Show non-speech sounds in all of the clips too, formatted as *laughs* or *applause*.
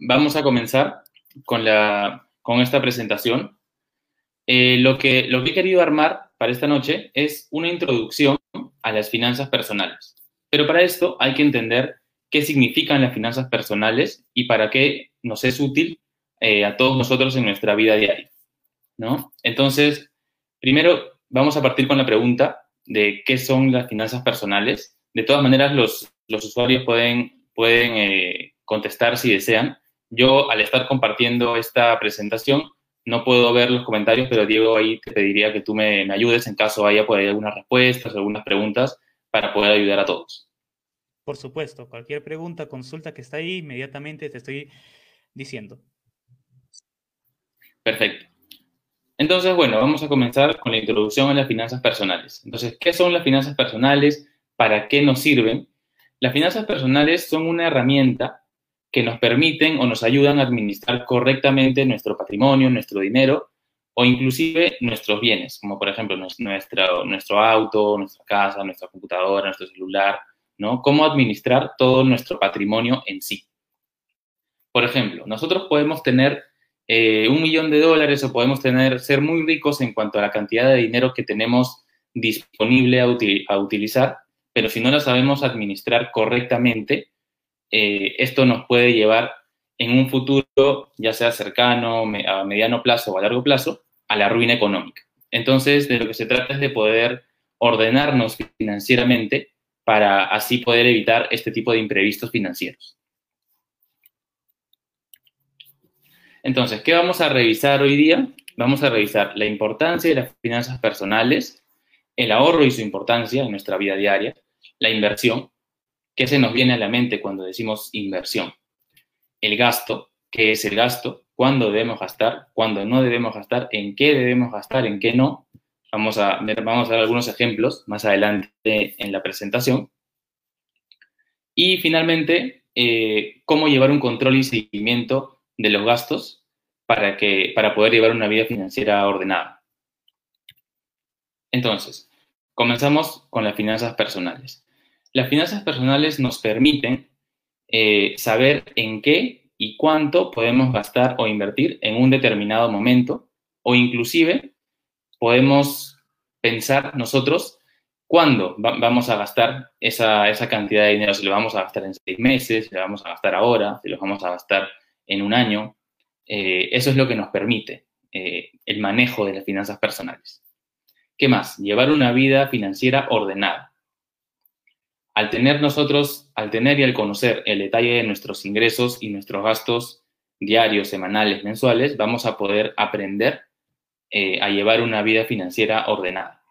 vamos a comenzar con, la, con esta presentación. Eh, lo, que, lo que he querido armar para esta noche es una introducción a las finanzas personales. Pero para esto hay que entender qué significan las finanzas personales y para qué nos es útil eh, a todos nosotros en nuestra vida diaria. ¿no? Entonces, primero vamos a partir con la pregunta de qué son las finanzas personales. De todas maneras, los, los usuarios pueden, pueden eh, contestar si desean. Yo, al estar compartiendo esta presentación, no puedo ver los comentarios, pero Diego, ahí te pediría que tú me, me ayudes en caso haya por ahí algunas respuestas, algunas preguntas, para poder ayudar a todos. Por supuesto, cualquier pregunta, consulta que está ahí, inmediatamente te estoy diciendo. Perfecto. Entonces, bueno, vamos a comenzar con la introducción a las finanzas personales. Entonces, ¿qué son las finanzas personales? ¿Para qué nos sirven? Las finanzas personales son una herramienta que nos permiten o nos ayudan a administrar correctamente nuestro patrimonio, nuestro dinero o inclusive nuestros bienes, como por ejemplo nuestro, nuestro auto, nuestra casa, nuestra computadora, nuestro celular, ¿no? Cómo administrar todo nuestro patrimonio en sí. Por ejemplo, nosotros podemos tener eh, un millón de dólares o podemos tener, ser muy ricos en cuanto a la cantidad de dinero que tenemos disponible a, a utilizar, pero si no la sabemos administrar correctamente, eh, esto nos puede llevar en un futuro, ya sea cercano, a mediano plazo o a largo plazo, a la ruina económica. Entonces, de lo que se trata es de poder ordenarnos financieramente para así poder evitar este tipo de imprevistos financieros. Entonces, ¿qué vamos a revisar hoy día? Vamos a revisar la importancia de las finanzas personales, el ahorro y su importancia en nuestra vida diaria, la inversión, ¿qué se nos viene a la mente cuando decimos inversión? El gasto, ¿qué es el gasto? ¿Cuándo debemos gastar? ¿Cuándo no debemos gastar? ¿En qué debemos gastar? ¿En qué no? Vamos a vamos a dar algunos ejemplos más adelante en la presentación. Y finalmente, eh, cómo llevar un control y seguimiento de los gastos para, que, para poder llevar una vida financiera ordenada. Entonces, comenzamos con las finanzas personales. Las finanzas personales nos permiten eh, saber en qué y cuánto podemos gastar o invertir en un determinado momento o inclusive podemos pensar nosotros cuándo vamos a gastar esa, esa, cantidad de dinero, si lo vamos a gastar en seis meses, si lo vamos a gastar ahora, si lo vamos a gastar en un año. Eh, eso es lo que nos permite eh, el manejo de las finanzas personales. ¿Qué más? Llevar una vida financiera ordenada. Al tener nosotros, al tener y al conocer el detalle de nuestros ingresos y nuestros gastos diarios, semanales, mensuales, vamos a poder aprender eh, a llevar una vida financiera ordenada,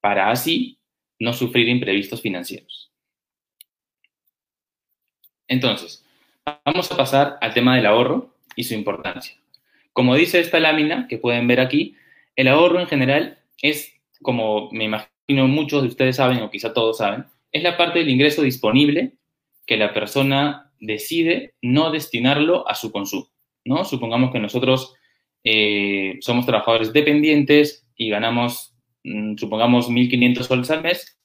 para así no sufrir imprevistos financieros. Entonces, Vamos a pasar al tema del ahorro y su importancia. Como dice esta lámina que pueden ver aquí, el ahorro en general es, como me imagino muchos de ustedes saben o quizá todos saben, es la parte del ingreso disponible que la persona decide no destinarlo a su consumo. ¿no? Supongamos que nosotros eh, somos trabajadores dependientes y ganamos, mm, supongamos, 1.500 soles al mes.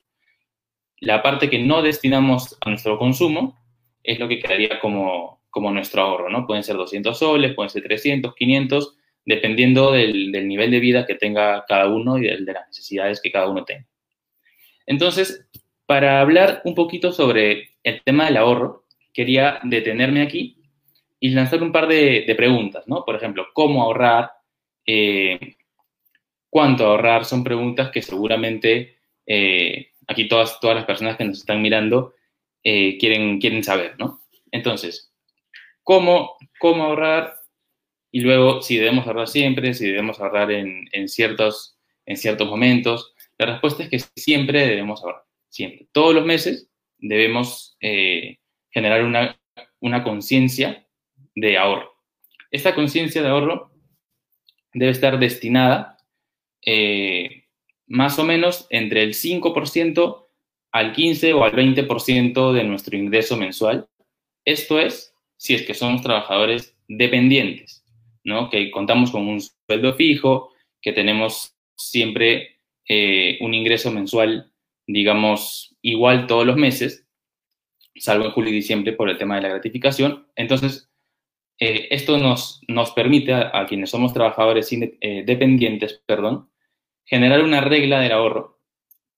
La parte que no destinamos a nuestro consumo es lo que quedaría como, como nuestro ahorro, ¿no? Pueden ser 200 soles, pueden ser 300, 500, dependiendo del, nivel de vida que tenga cada uno y de, las necesidades que cada uno tenga. Entonces, para hablar un poquito sobre el tema del ahorro, quería detenerme aquí y lanzar un par de, preguntas, ¿no? Por ejemplo, ¿cómo ahorrar? Eh, ¿Cuánto ahorrar? Son preguntas que seguramente eh, aquí todas, todas las personas que nos están mirando eh, quieren, quieren saber, ¿no? Entonces, ¿cómo, ¿cómo ahorrar? Y luego, si debemos ahorrar siempre, si debemos ahorrar en, en, ciertos, en ciertos momentos. La respuesta es que siempre debemos ahorrar, siempre. Todos los meses debemos eh, generar una, una conciencia de ahorro. Esta conciencia de ahorro debe estar destinada eh, más o menos entre el 5% al 15 o al 20% de nuestro ingreso mensual. Esto es si es que somos trabajadores dependientes, ¿no? Que contamos con un sueldo fijo, que tenemos siempre eh, un ingreso mensual, digamos, igual todos los meses, salvo en julio y diciembre por el tema de la gratificación. Entonces, eh, esto nos, nos permite a, quienes somos trabajadores eh, dependientes, perdón, generar una regla del ahorro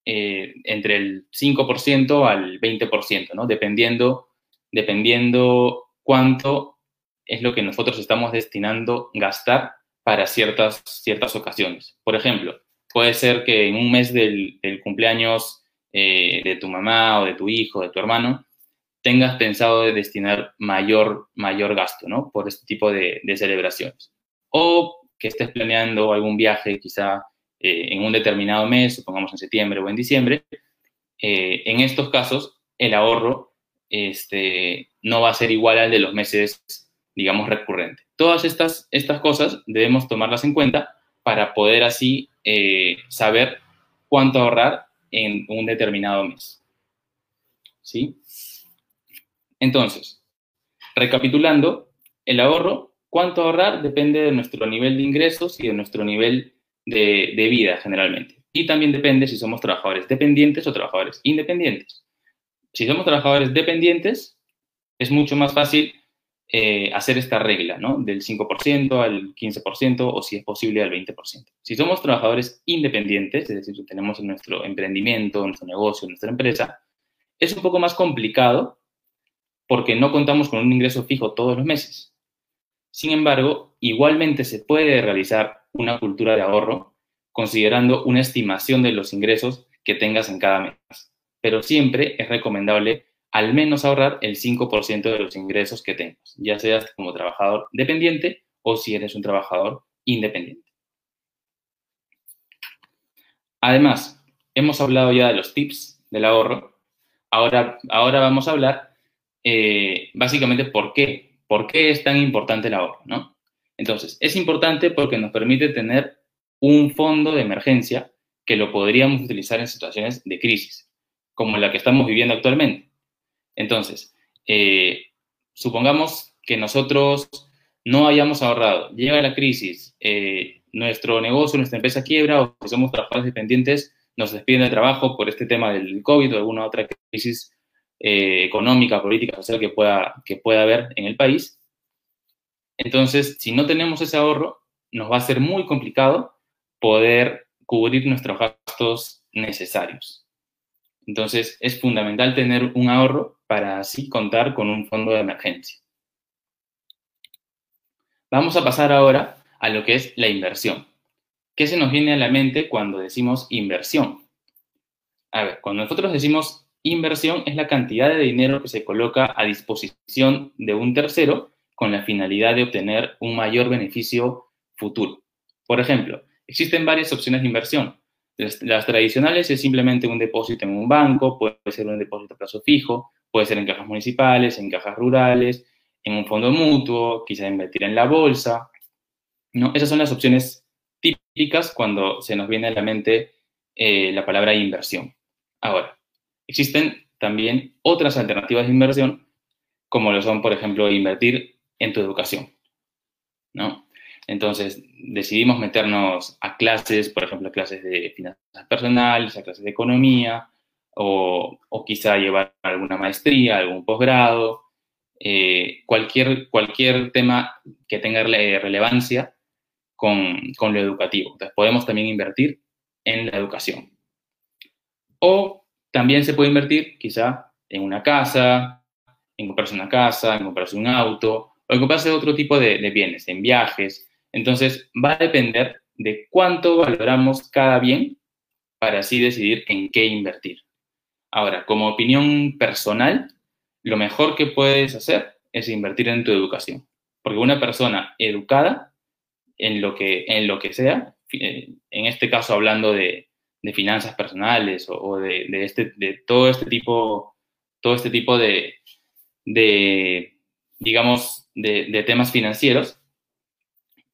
eh, entre el 5% al 20%, ¿no? Dependiendo, dependiendo cuánto es lo que nosotros estamos destinando gastar para ciertas, ciertas ocasiones. Por ejemplo, puede ser que en un mes del, cumpleaños de tu mamá o de tu hijo, de tu hermano, tengas pensado de destinar mayor, mayor gasto, ¿no? Por este tipo de, celebraciones. O que estés planeando algún viaje quizá eh, en un determinado mes, supongamos en septiembre o en diciembre. Eh, en estos casos, el ahorro este, no va a ser igual al de los meses, digamos, recurrentes. Todas estas, estas cosas debemos tomarlas en cuenta para poder así eh, saber cuánto ahorrar en un determinado mes. ¿Sí? Entonces, recapitulando, el ahorro, cuánto ahorrar depende de nuestro nivel de ingresos y de nuestro nivel de, vida generalmente. Y también depende si somos trabajadores dependientes o trabajadores independientes. Si somos trabajadores dependientes, es mucho más fácil eh, hacer esta regla, ¿no? Del 5% al 15% o si es posible al 20%. Si somos trabajadores independientes, es decir, tenemos nuestro emprendimiento, nuestro negocio, nuestra empresa, es un poco más complicado porque no contamos con un ingreso fijo todos los meses. Sin embargo, igualmente se puede realizar una cultura de ahorro considerando una estimación de los ingresos que tengas en cada mes. Pero siempre es recomendable al menos ahorrar el 5% de los ingresos que tengas, ya seas como trabajador dependiente o si eres un trabajador independiente. Además, hemos hablado ya de los tips del ahorro. Ahora, ahora vamos a hablar eh, básicamente por qué, por qué es tan importante el ahorro, ¿no? Entonces, es importante porque nos permite tener un fondo de emergencia que lo podríamos utilizar en situaciones de crisis, como la que estamos viviendo actualmente. Entonces, eh, supongamos que nosotros no hayamos ahorrado, llega la crisis, eh, nuestro negocio, nuestra empresa quiebra o si somos trabajadores dependientes, nos despiden de trabajo por este tema del COVID o alguna otra crisis eh, económica, política, social que pueda, que pueda haber en el país. Entonces, si no tenemos ese ahorro, nos va a ser muy complicado poder cubrir nuestros gastos necesarios. Entonces, es fundamental tener un ahorro para así contar con un fondo de emergencia. Vamos a pasar ahora a lo que es la inversión. ¿Qué se nos viene a la mente cuando decimos inversión? A ver, cuando nosotros decimos Inversión es la cantidad de dinero que se coloca a disposición de un tercero con la finalidad de obtener un mayor beneficio futuro. Por ejemplo, existen varias opciones de inversión. Las, tradicionales es simplemente un depósito en un banco, puede ser un depósito a plazo fijo, puede ser en cajas municipales, en cajas rurales, en un fondo mutuo, quizá invertir en la bolsa. ¿no? Esas son las opciones típicas cuando se nos viene a la mente eh, la palabra inversión. Ahora, Existen también otras alternativas de inversión, como lo son, por ejemplo, invertir en tu educación. ¿no? Entonces, decidimos meternos a clases, por ejemplo, clases de finanzas personales, a clases de economía, o, quizá llevar alguna maestría, algún posgrado, eh, cualquier, cualquier tema que tenga relevancia con, con, lo educativo. Entonces, podemos también invertir en la educación. O también se puede invertir quizá en una casa, en comprarse una casa, en comprarse un auto o en comprarse otro tipo de, bienes, en viajes. Entonces, va a depender de cuánto valoramos cada bien para así decidir en qué invertir. Ahora, como opinión personal, lo mejor que puedes hacer es invertir en tu educación. Porque una persona educada en lo que, en lo que sea, eh, en este caso hablando de, de finanzas personales o, de, este, de todo este tipo, todo este tipo de, digamos, de, temas financieros,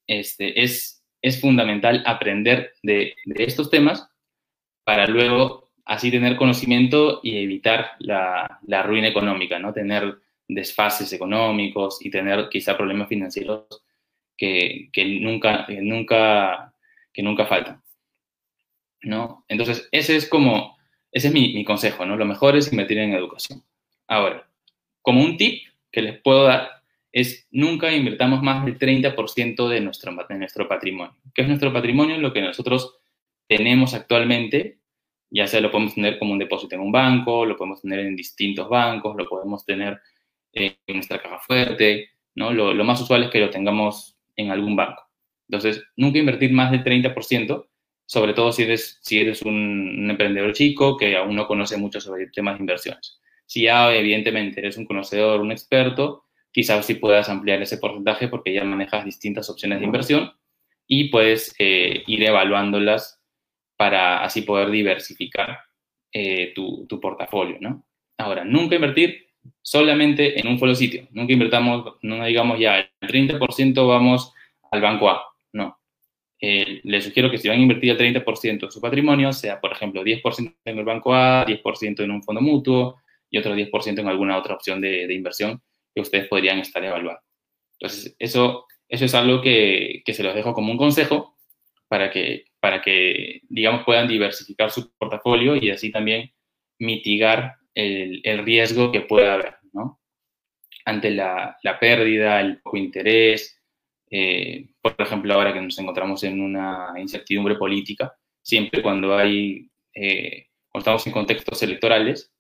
este, es, es fundamental aprender de, estos temas para luego así tener conocimiento y evitar la, ruina económica, ¿no? Tener desfases económicos y tener quizá problemas financieros que, nunca, nunca, que nunca faltan. ¿no? Entonces, ese es como, ese es mi, consejo, ¿no? Lo mejor es invertir en educación. Ahora, como un tip que les puedo dar es nunca invirtamos más del 30% de nuestro, de nuestro patrimonio. ¿Qué es nuestro patrimonio? Lo que nosotros tenemos actualmente, ya sea lo podemos tener como un depósito en un banco, lo podemos tener en distintos bancos, lo podemos tener en nuestra caja fuerte, ¿no? Lo, lo más usual es que lo tengamos en algún banco. Entonces, nunca invertir más del 30%, sobre todo si eres, si eres un, un emprendedor chico que aún no conoce mucho sobre temas de inversiones. Si ya evidentemente eres un conocedor, un experto, quizás sí puedas ampliar ese porcentaje porque ya manejas distintas opciones de inversión y puedes eh, ir evaluándolas para así poder diversificar eh, tu, portafolio, ¿no? Ahora, nunca invertir solamente en un solo sitio. Nunca invertamos, no digamos ya, el 30% vamos al banco A. No. Eh, les sugiero que si van a invertir el 30% de su patrimonio, sea, por ejemplo, 10% en el banco A, 10% en un fondo mutuo y otro 10% en alguna otra opción de, de inversión que ustedes podrían estar evaluando. Entonces, eso, eso es algo que, que, se los dejo como un consejo para que, para que, digamos, puedan diversificar su portafolio y así también mitigar el, el riesgo que pueda haber, ¿no? Ante la, la pérdida, el poco interés, eh, por ejemplo, ahora que nos encontramos en una incertidumbre política, siempre cuando hay, eh, estamos en contextos electorales,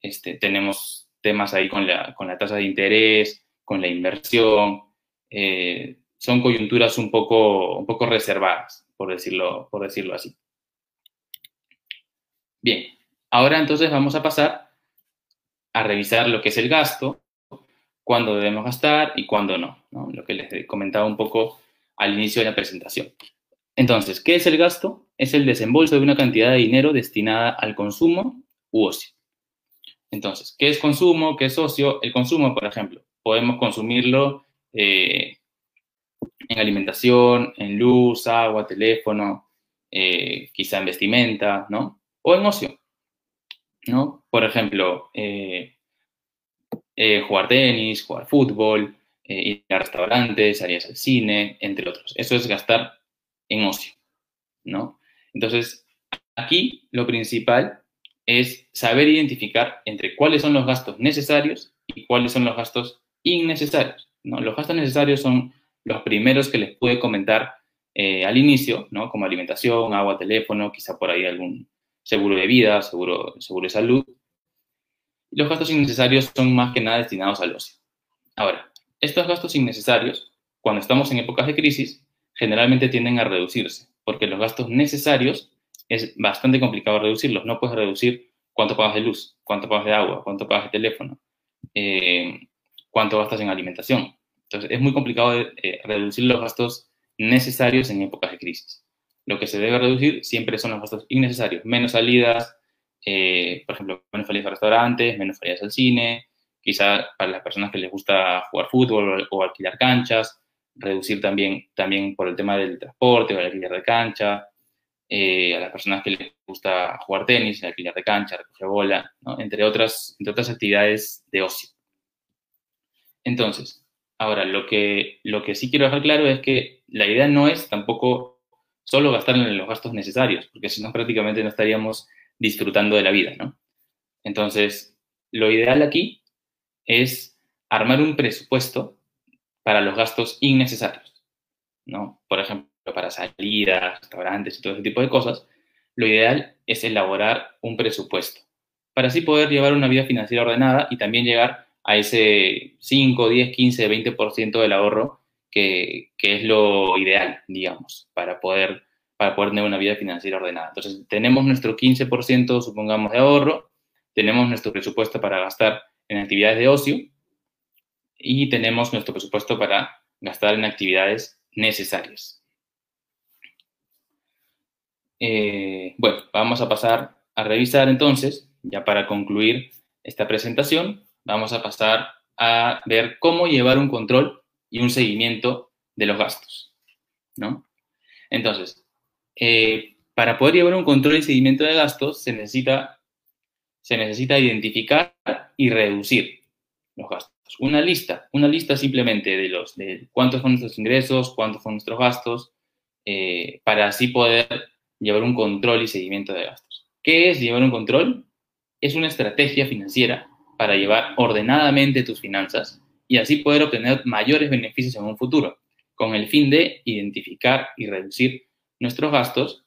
este, tenemos temas ahí con la, con la tasa de interés, con la inversión. Eh, son coyunturas un poco, un poco reservadas, por decirlo, por decirlo así. Bien, ahora entonces vamos a pasar a revisar lo que es el gasto, cuándo debemos gastar y cuándo no, lo que les comentaba un poco al inicio de la presentación. Entonces, ¿qué es el gasto? Es el desembolso de una cantidad de dinero destinada al consumo u ocio. Entonces, ¿qué es consumo? ¿Qué es socio? El consumo, por ejemplo, podemos consumirlo eh, en alimentación, en luz, agua, teléfono, eh, quizá en vestimenta, ¿no? O en ocio, ¿no? Por ejemplo, eh, eh jugar tenis, jugar fútbol, ir a restaurantes, salir al cine, entre otros. Eso es gastar en ocio, ¿no? Entonces, aquí lo principal es saber identificar entre cuáles son los gastos necesarios y cuáles son los gastos innecesarios. ¿no? Los gastos necesarios son los primeros que les pude comentar eh, al inicio, ¿no? como alimentación, agua, teléfono, quizá por ahí algún seguro de vida, seguro, seguro de salud. Los gastos innecesarios son más que nada destinados al ocio. Ahora, estos gastos innecesarios, cuando estamos en épocas de crisis, generalmente tienden a reducirse, porque los gastos necesarios es bastante complicado reducirlos. No puedes reducir cuánto pagas de luz, cuánto pagas de agua, cuánto pagas de teléfono, eh, cuánto gastas en alimentación. Entonces, es muy complicado de, eh, reducir los gastos necesarios en épocas de crisis. Lo que se debe reducir siempre son los gastos innecesarios. Menos salidas, eh, por ejemplo, menos salidas a restaurantes, menos salidas al cine, quizá para las personas que les gusta jugar fútbol o, o alquilar canchas, reducir también, también por el tema del transporte o el alquiler de cancha, eh, a las personas que les gusta jugar tenis, alquiler de cancha, recoger bola, ¿no? entre, otras, entre otras actividades de ocio. Entonces, ahora, lo que, lo que sí quiero dejar claro es que la idea no es tampoco solo gastar en los gastos necesarios, porque si no prácticamente no estaríamos disfrutando de la vida, ¿no? Entonces, lo ideal aquí es armar un presupuesto para los gastos innecesarios, ¿no? Por ejemplo, para salidas, restaurantes y todo ese tipo de cosas, lo ideal es elaborar un presupuesto para así poder llevar una vida financiera ordenada y también llegar a ese 5, 10, 15, 20% del ahorro que, que, es lo ideal, digamos, para poder, para tener una vida financiera ordenada. Entonces, tenemos nuestro 15%, supongamos, de ahorro, tenemos nuestro presupuesto para gastar en actividades de ocio y tenemos nuestro presupuesto para gastar en actividades necesarias. Eh, bueno, vamos a pasar a revisar entonces, ya para concluir esta presentación, vamos a pasar a ver cómo llevar un control y un seguimiento de los gastos, ¿no? Entonces, eh, para poder llevar un control y seguimiento de gastos se necesita, se necesita identificar y reducir los gastos. Una lista, una lista simplemente de los de cuántos son nuestros ingresos, cuántos son nuestros gastos, eh, para así poder llevar un control y seguimiento de gastos. ¿Qué es llevar un control? Es una estrategia financiera para llevar ordenadamente tus finanzas y así poder obtener mayores beneficios en un futuro, con el fin de identificar y reducir nuestros gastos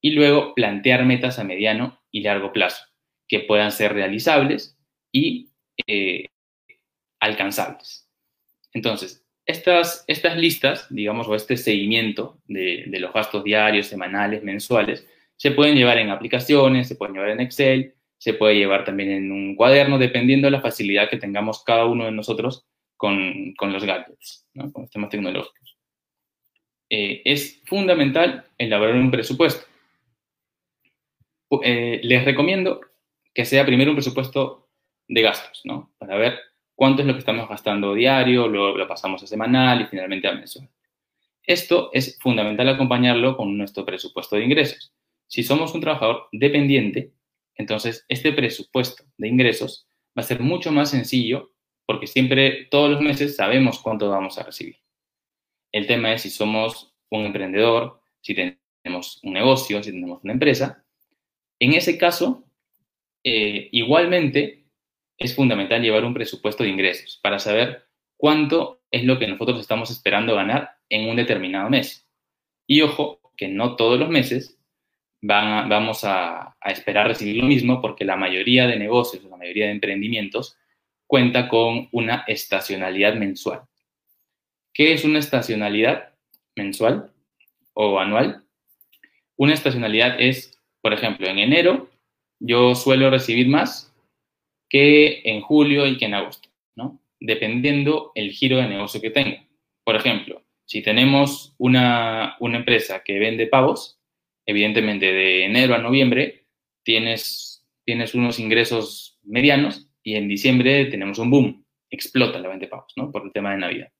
y luego plantear metas a mediano y largo plazo que puedan ser realizables y eh, alcanzables. Entonces, estas, estas listas, digamos, o este seguimiento de, de, los gastos diarios, semanales, mensuales, se pueden llevar en aplicaciones, se pueden llevar en Excel, se puede llevar también en un cuaderno, dependiendo de la facilidad que tengamos cada uno de nosotros con, con los gadgets, ¿no? con los temas tecnológicos. Eh, es fundamental elaborar un presupuesto. Eh, les recomiendo que sea primero un presupuesto de gastos, ¿no? Para ver cuánto es lo que estamos gastando diario, lo, lo pasamos a semanal y finalmente a mensual. Esto es fundamental acompañarlo con nuestro presupuesto de ingresos. Si somos un trabajador dependiente, entonces este presupuesto de ingresos va a ser mucho más sencillo porque siempre, todos los meses, sabemos cuánto vamos a recibir. El tema es si somos un emprendedor, si tenemos un negocio, si tenemos una empresa. En ese caso, eh, igualmente es fundamental llevar un presupuesto de ingresos para saber cuánto es lo que nosotros estamos esperando ganar en un determinado mes. Y ojo, que no todos los meses vamos a, a, esperar recibir lo mismo porque la mayoría de negocios, la mayoría de emprendimientos cuenta con una estacionalidad mensual. ¿Qué es una estacionalidad mensual o anual? Una estacionalidad es, por ejemplo, en enero yo suelo recibir más que en julio y que en agosto, ¿no? Dependiendo el giro de negocio que tenga. Por ejemplo, si tenemos una, una empresa que vende pavos, evidentemente de enero a noviembre tienes, tienes unos ingresos medianos y en diciembre tenemos un boom, explota la venta de pavos, ¿no? Por el tema de Navidad.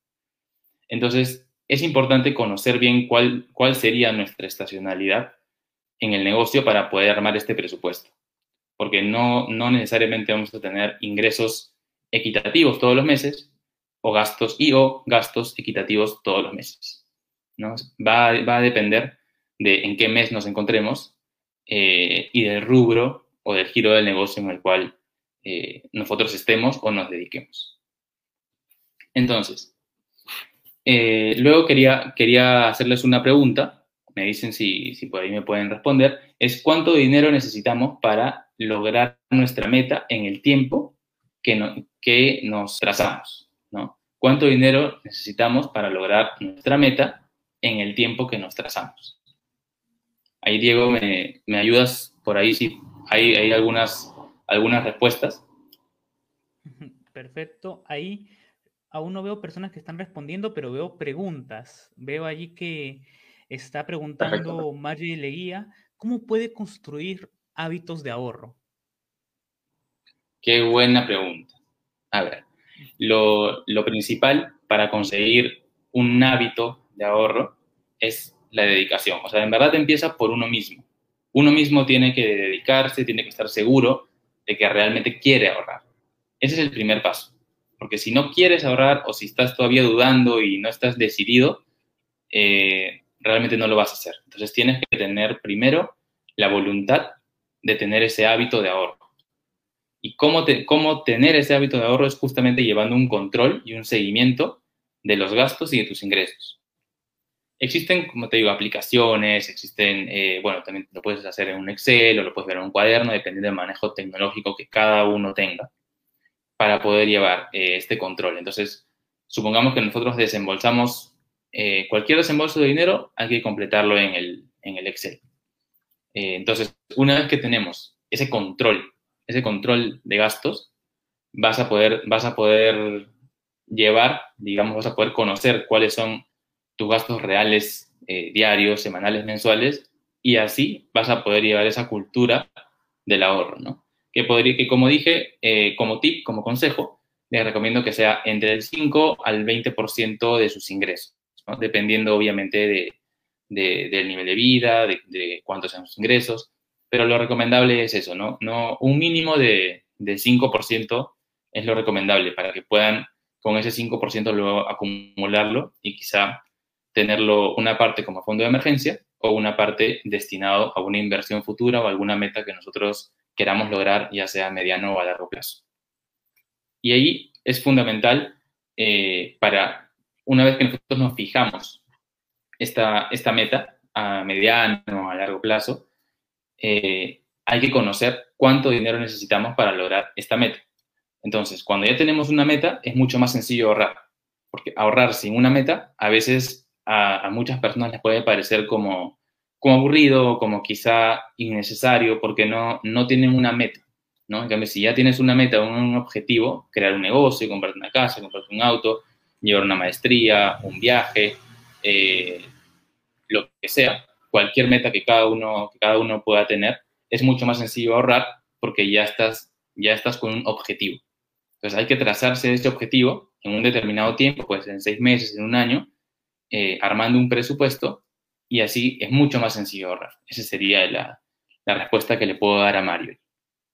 Entonces, es importante conocer bien cuál, cuál sería nuestra estacionalidad en el negocio para poder armar este presupuesto. Porque no, no necesariamente vamos a tener ingresos equitativos todos los meses o gastos y o gastos equitativos todos los meses. ¿no? Va, va a depender de en qué mes nos encontremos eh, y del rubro o del giro del negocio en el cual eh, nosotros estemos o nos dediquemos. Entonces, eh, luego quería, quería hacerles una pregunta, me dicen si, si por ahí me pueden responder, es cuánto dinero necesitamos para lograr nuestra meta en el tiempo que, que nos trazamos, ¿no? ¿Cuánto dinero necesitamos para lograr nuestra meta en el tiempo que nos trazamos? Ahí, Diego, me, me ayudas por ahí si hay, hay algunas, algunas respuestas. *laughs* Perfecto. Ahí aún no veo personas que están respondiendo, pero veo preguntas. Veo allí que está preguntando Maggie Leguía, ¿cómo puede construir hábitos de ahorro? Qué buena pregunta. A ver, lo, lo principal para conseguir un hábito de ahorro es la dedicación. O sea, en verdad empieza por uno mismo. Uno mismo tiene que dedicarse, tiene que estar seguro de que realmente quiere ahorrar. Ese es el primer paso. Porque si no quieres ahorrar o si estás todavía dudando y no estás decidido, eh, realmente no lo vas a hacer. Entonces tienes que tener primero la voluntad de tener ese hábito de ahorro. Y cómo, te, cómo tener ese hábito de ahorro es justamente llevando un control y un seguimiento de los gastos y de tus ingresos. Existen, como te digo, aplicaciones, existen, eh, bueno, también lo puedes hacer en un Excel o lo puedes ver en un cuaderno, dependiendo del manejo tecnológico que cada uno tenga para poder llevar eh, este control. Entonces, supongamos que nosotros desembolsamos eh, cualquier desembolso de dinero, hay que completarlo en el, en el Excel. Eh, entonces, una vez que tenemos ese control, ese control de gastos, vas a poder, vas a poder llevar, digamos, vas a poder conocer cuáles son tus gastos reales diarios, semanales, mensuales, y así vas a poder llevar esa cultura del ahorro, ¿no? que, podría, que como dije, eh, como tip, como consejo, les recomiendo que sea entre el 5 al 20% de sus ingresos, dependiendo obviamente de, de, del nivel de vida, de, cuántos son sus ingresos, pero lo recomendable es eso, ¿no? no un mínimo de 5% es lo recomendable para que puedan con ese 5% luego acumularlo y quizá tenerlo una parte como fondo de emergencia o una parte destinado a una inversión futura o alguna meta que nosotros queramos lograr, ya sea a mediano o a largo plazo. Y ahí es fundamental eh, para, una vez que nosotros nos fijamos esta, esta meta a mediano, o a largo plazo, eh, hay que conocer cuánto dinero necesitamos para lograr esta meta. Entonces, cuando ya tenemos una meta, es mucho más sencillo ahorrar, porque ahorrar sin una meta a veces a, muchas personas les puede parecer como, como aburrido, como quizá innecesario, porque no, no tienen una meta. ¿no? En cambio, si ya tienes una meta o un objetivo, crear un negocio, comprarte una casa, comprarte un auto, llevar una maestría, un viaje, eh, lo que sea, cualquier meta que cada uno, cada uno pueda tener, es mucho más sencillo ahorrar porque ya estás, ya estás con un objetivo. Entonces hay que trazarse ese objetivo en un determinado tiempo, pues en seis meses, en un año, eh, armando un presupuesto y así es mucho más sencillo ahorrar. Esa sería la, la respuesta que le puedo dar a Mario.